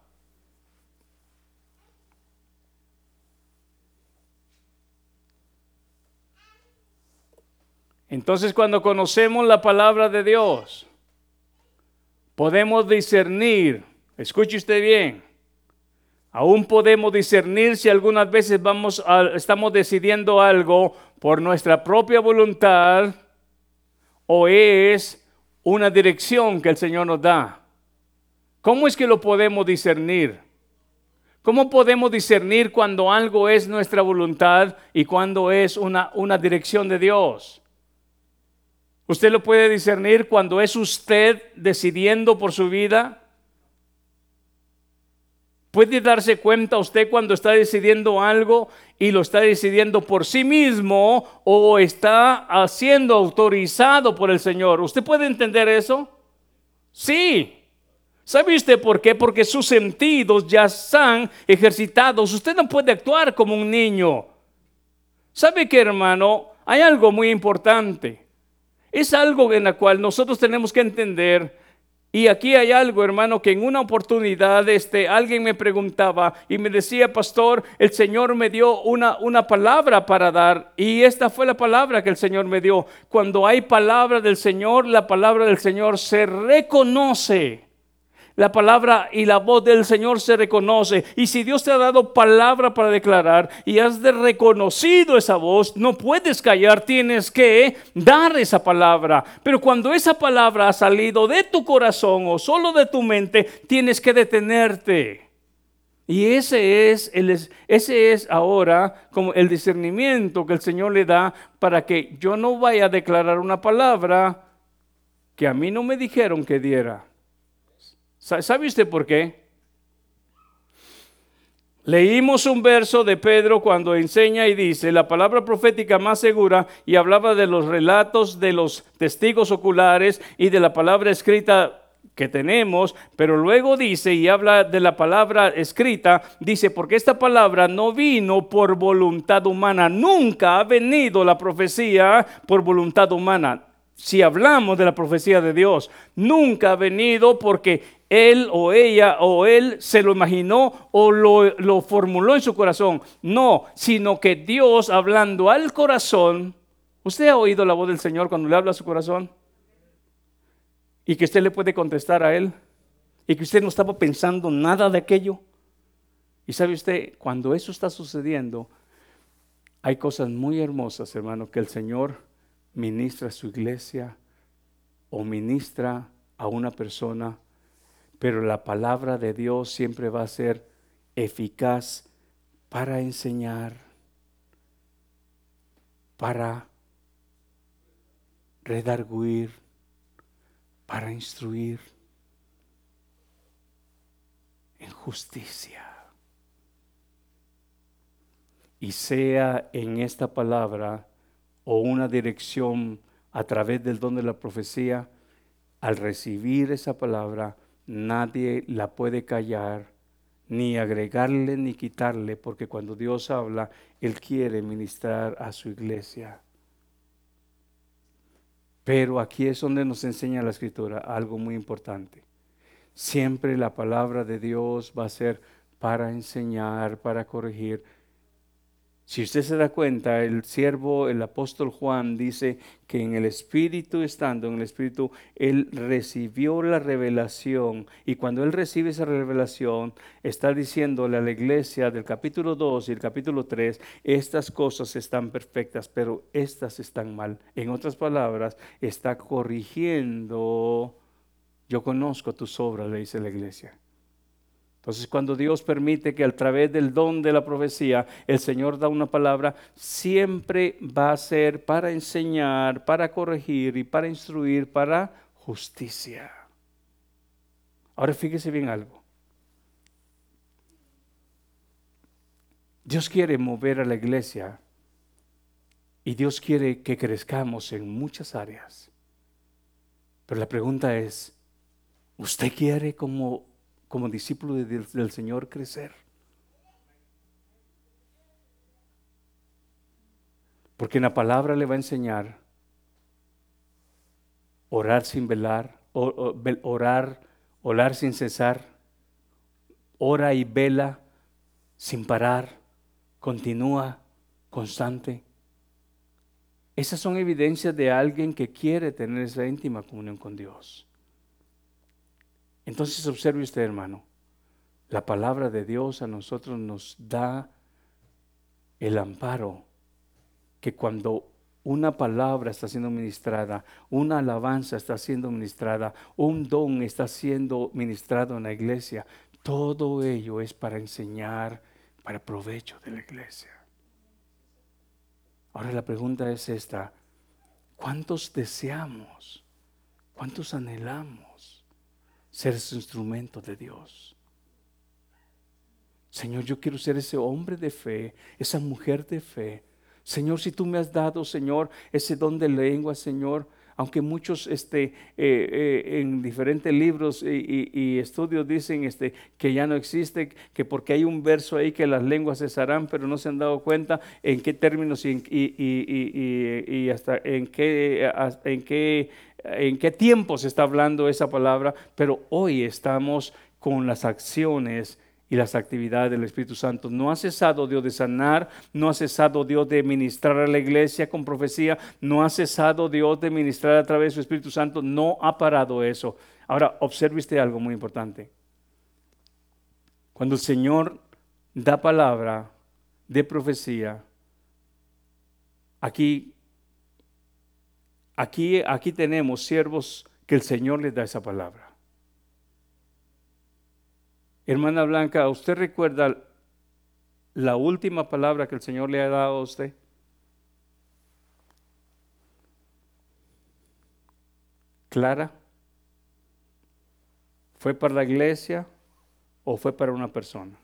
Speaker 1: Entonces cuando conocemos la palabra de Dios, podemos discernir, escuche usted bien, aún podemos discernir si algunas veces vamos estamos decidiendo algo por nuestra propia voluntad o es una dirección que el Señor nos da. ¿Cómo es que lo podemos discernir? ¿Cómo podemos discernir cuando algo es nuestra voluntad y cuando es una, una dirección de Dios? Usted lo puede discernir cuando es usted decidiendo por su vida. Puede darse cuenta usted cuando está decidiendo algo y lo está decidiendo por sí mismo o está siendo autorizado por el Señor. ¿Usted puede entender eso? Sí. ¿Sabe usted por qué? Porque sus sentidos ya están ejercitados. Usted no puede actuar como un niño. ¿Sabe qué, hermano? Hay algo muy importante. Es algo en la cual nosotros tenemos que entender. Y aquí hay algo, hermano, que en una oportunidad este, alguien me preguntaba y me decía, pastor, el Señor me dio una, una palabra para dar. Y esta fue la palabra que el Señor me dio. Cuando hay palabra del Señor, la palabra del Señor se reconoce la palabra y la voz del Señor se reconoce. Y si Dios te ha dado palabra para declarar y has de reconocido esa voz, no puedes callar, tienes que dar esa palabra. Pero cuando esa palabra ha salido de tu corazón o solo de tu mente, tienes que detenerte. Y ese es, el, ese es ahora como el discernimiento que el Señor le da para que yo no vaya a declarar una palabra que a mí no me dijeron que diera. ¿Sabe usted por qué? Leímos un verso de Pedro cuando enseña y dice, la palabra profética más segura, y hablaba de los relatos de los testigos oculares y de la palabra escrita que tenemos, pero luego dice y habla de la palabra escrita, dice, porque esta palabra no vino por voluntad humana, nunca ha venido la profecía por voluntad humana. Si hablamos de la profecía de Dios, nunca ha venido porque él o ella o él se lo imaginó o lo, formuló en su corazón. No, sino que Dios hablando al corazón, ¿usted ha oído la voz del Señor cuando le habla a su corazón? y que usted le puede contestar a él y que usted no estaba pensando nada de aquello. Y sabe usted, cuando eso está sucediendo, hay cosas muy hermosas, hermano, que el Señor ministra a su iglesia o ministra a una persona, pero la palabra de Dios siempre va a ser eficaz para enseñar, para redarguir, para instruir en justicia. Y sea en esta palabra o una dirección a través del don de la profecía, al recibir esa palabra, nadie la puede callar, ni agregarle ni quitarle, porque cuando Dios habla, Él quiere ministrar a su iglesia. Pero aquí es donde nos enseña la escritura algo muy importante. Siempre la palabra de Dios va a ser para enseñar, para corregir, si usted se da cuenta, el siervo, el apóstol Juan dice que en el Espíritu, estando en el Espíritu, él recibió la revelación. Y cuando él recibe esa revelación, está diciéndole a la iglesia del capítulo 2 y el capítulo 3, estas cosas están perfectas, pero estas están mal. En otras palabras, está corrigiendo. Yo conozco tus obras, le dice la iglesia. Entonces, cuando Dios permite que a través del don de la profecía el Señor da una palabra, siempre va a ser para enseñar, para corregir y para instruir, para justicia. Ahora fíjese bien algo. Dios quiere mover a la iglesia y Dios quiere que crezcamos en muchas áreas. Pero la pregunta es, ¿usted quiere como como discípulo del, Señor crecer. Porque en la palabra le va a enseñar orar sin velar, orar, orar sin cesar, ora y vela sin parar, continúa, constante. Esas son evidencias de alguien que quiere tener esa íntima comunión con Dios. Entonces observe usted, hermano, la palabra de Dios a nosotros nos da el amparo que cuando una palabra está siendo ministrada, una alabanza está siendo ministrada, un don está siendo ministrado en la iglesia, todo ello es para enseñar, para provecho de la iglesia. Ahora la pregunta es esta, ¿cuántos deseamos? ¿Cuántos anhelamos? Ser ese instrumento de Dios. Señor, yo quiero ser ese hombre de fe, esa mujer de fe. Señor, si tú me has dado, Señor, ese don de lengua, Señor, aunque muchos este, eh, eh, en diferentes libros y, estudios dicen este, que ya no existe, que porque hay un verso ahí que las lenguas cesarán, pero no se han dado cuenta en qué términos y, y hasta en qué, en qué en qué tiempo se está hablando esa palabra, pero hoy estamos con las acciones y las actividades del Espíritu Santo. No ha cesado Dios de sanar, no ha cesado Dios de ministrar a la iglesia con profecía, no ha cesado Dios de ministrar a través de su Espíritu Santo, no ha parado eso. Ahora, observe usted algo muy importante. Cuando el Señor da palabra de profecía, aquí Aquí, aquí tenemos siervos que el Señor les da esa palabra. Hermana Blanca, ¿usted recuerda la última palabra que el Señor le ha dado a usted? ¿Clara? ¿Fue para la iglesia o fue para una persona?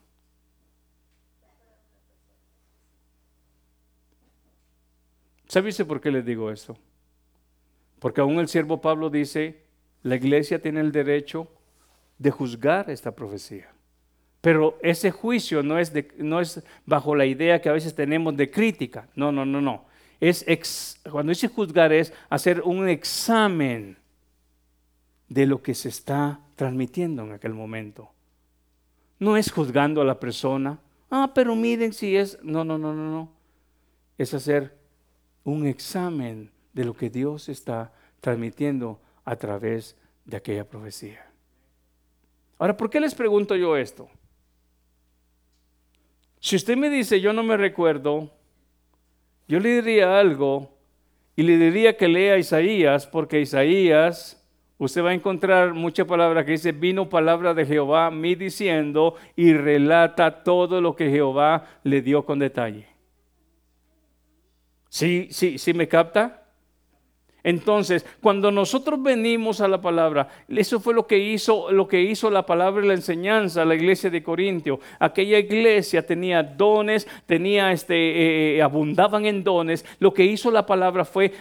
Speaker 1: ¿Sabe por qué les digo esto? Porque aún el siervo Pablo dice, la iglesia tiene el derecho de juzgar esta profecía. Pero ese juicio no es, es bajo la idea que a veces tenemos de crítica. No, no, no, no. Es cuando dice juzgar es hacer un examen de lo que se está transmitiendo en aquel momento. No es juzgando a la persona. Ah, pero miren si es... No, no, no, no, no. Es hacer un examen de lo que Dios está transmitiendo a través de aquella profecía. Ahora, ¿por qué les pregunto yo esto? Si usted me dice, yo no me recuerdo, yo le diría algo y le diría que lea Isaías, porque Isaías, usted va a encontrar mucha palabra que dice, vino palabra de Jehová mí diciendo y relata todo lo que Jehová le dio con detalle. ¿Sí, sí, sí me capta? Entonces, cuando nosotros venimos a la palabra, eso fue lo que hizo, lo que hizo la palabra y la enseñanza a la iglesia de Corintio. Aquella iglesia tenía dones, tenía este, eh, abundaban en dones. Lo que hizo la palabra fue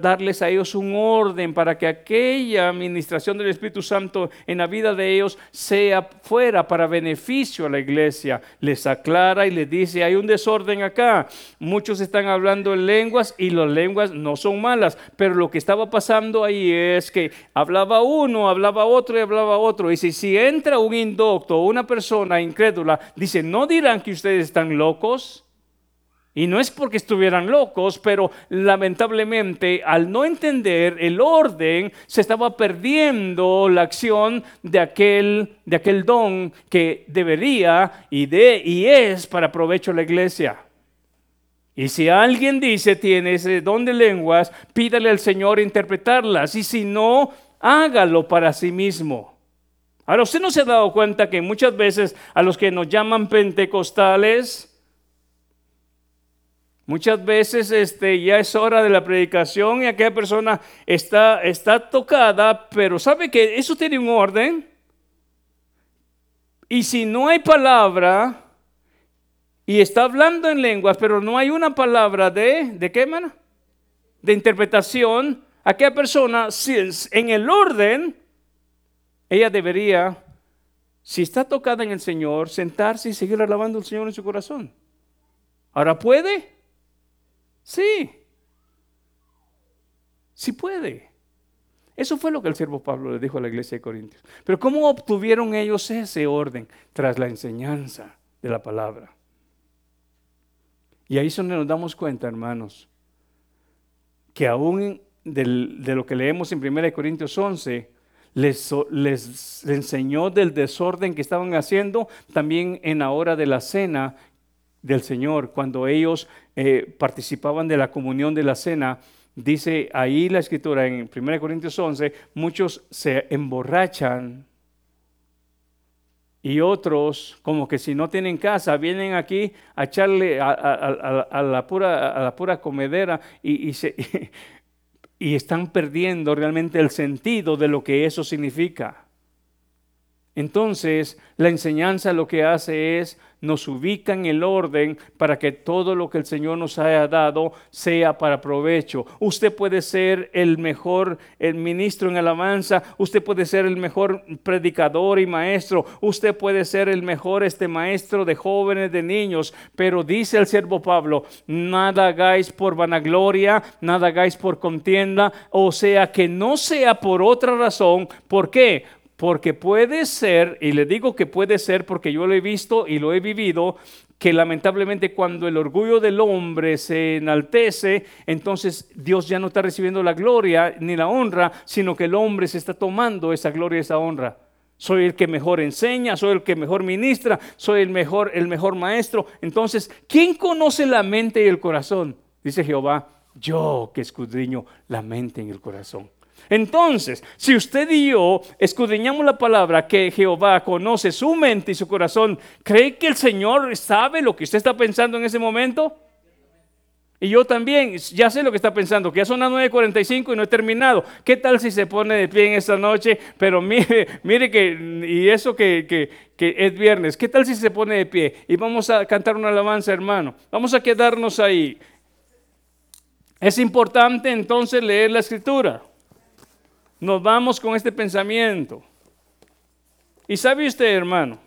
Speaker 1: darles a ellos un orden para que aquella administración del Espíritu Santo en la vida de ellos sea fuera para beneficio a la iglesia. Les aclara y les dice, hay un desorden acá. Muchos están hablando en lenguas y las lenguas no son malas, pero lo que estaba pasando ahí es que hablaba uno, hablaba otro y hablaba otro. Y si, si entra un indocto una persona incrédula, dice, no dirán que ustedes están locos. Y no es porque estuvieran locos, pero lamentablemente al no entender el orden, se estaba perdiendo la acción de aquel, de aquel don que debería y, de, y es para provecho de la iglesia. Y si alguien dice tiene ese don de lenguas, pídale al Señor interpretarlas. Y si no, hágalo para sí mismo. Ahora, usted no se ha dado cuenta que muchas veces a los que nos llaman pentecostales, muchas veces este, ya es hora de la predicación y aquella persona está, está tocada, pero sabe que eso tiene un orden. Y si no hay palabra, y está hablando en lenguas, pero no hay una palabra de, ¿de qué, hermano? De interpretación. Aquella persona, si en el orden, ella debería, si está tocada en el Señor, sentarse y seguir alabando al Señor en su corazón. ¿Ahora puede? Sí. Sí puede. Eso fue lo que el siervo Pablo le dijo a la iglesia de Corintios. Pero ¿cómo obtuvieron ellos ese orden? Tras la enseñanza de la palabra. Y ahí es donde nos damos cuenta, hermanos, que aún de lo que leemos en 1 Corintios 11, les, enseñó del desorden que estaban haciendo también en la hora de la cena del Señor, cuando ellos eh, participaban de la comunión de la cena. Dice ahí la escritura en 1 Corintios 11, muchos se emborrachan y otros, como que si no tienen casa, vienen aquí a echarle a, la, pura, a la pura comedera y, y están perdiendo realmente el sentido de lo que eso significa. Entonces, la enseñanza lo que hace es nos ubica en el orden para que todo lo que el Señor nos haya dado sea para provecho. Usted puede ser el mejor el ministro en alabanza, usted puede ser el mejor predicador y maestro, usted puede ser el mejor este maestro de jóvenes, de niños, pero dice el siervo Pablo, nada hagáis por vanagloria, nada hagáis por contienda, o sea que no sea por otra razón, ¿por qué? Porque puede ser, y le digo que puede ser porque yo lo he visto y lo he vivido, que lamentablemente cuando el orgullo del hombre se enaltece, entonces Dios ya no está recibiendo la gloria ni la honra, sino que el hombre se está tomando esa gloria y esa honra. Soy el que mejor enseña, soy el que mejor ministra, soy el mejor, el mejor maestro. Entonces, ¿quién conoce la mente y el corazón? Dice Jehová, yo que escudriño la mente y el corazón. Entonces, si usted y yo escudriñamos la palabra que Jehová conoce su mente y su corazón, ¿cree que el Señor sabe lo que usted está pensando en ese momento? Y yo también, ya sé lo que está pensando, que ya son las 9.45 y no he terminado. ¿Qué tal si se pone de pie en esta noche? Pero mire, mire que, y eso que, que, que es viernes, ¿qué tal si se pone de pie? Y vamos a cantar una alabanza, hermano. Vamos a quedarnos ahí. Es importante entonces leer la escritura. Nos vamos con este pensamiento. Y sabe usted, hermano,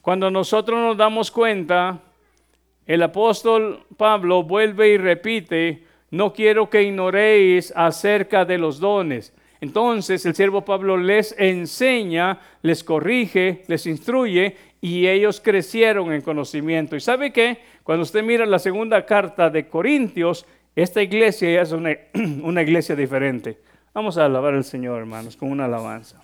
Speaker 1: cuando nosotros nos damos cuenta, el apóstol Pablo vuelve y repite, no quiero que ignoréis acerca de los dones. Entonces el siervo Pablo les enseña, les corrige, les instruye y ellos crecieron en conocimiento. ¿Y sabe qué? Cuando usted mira la segunda carta de Corintios, esta iglesia es una, una iglesia diferente. Vamos a alabar al Señor, hermanos, con una alabanza.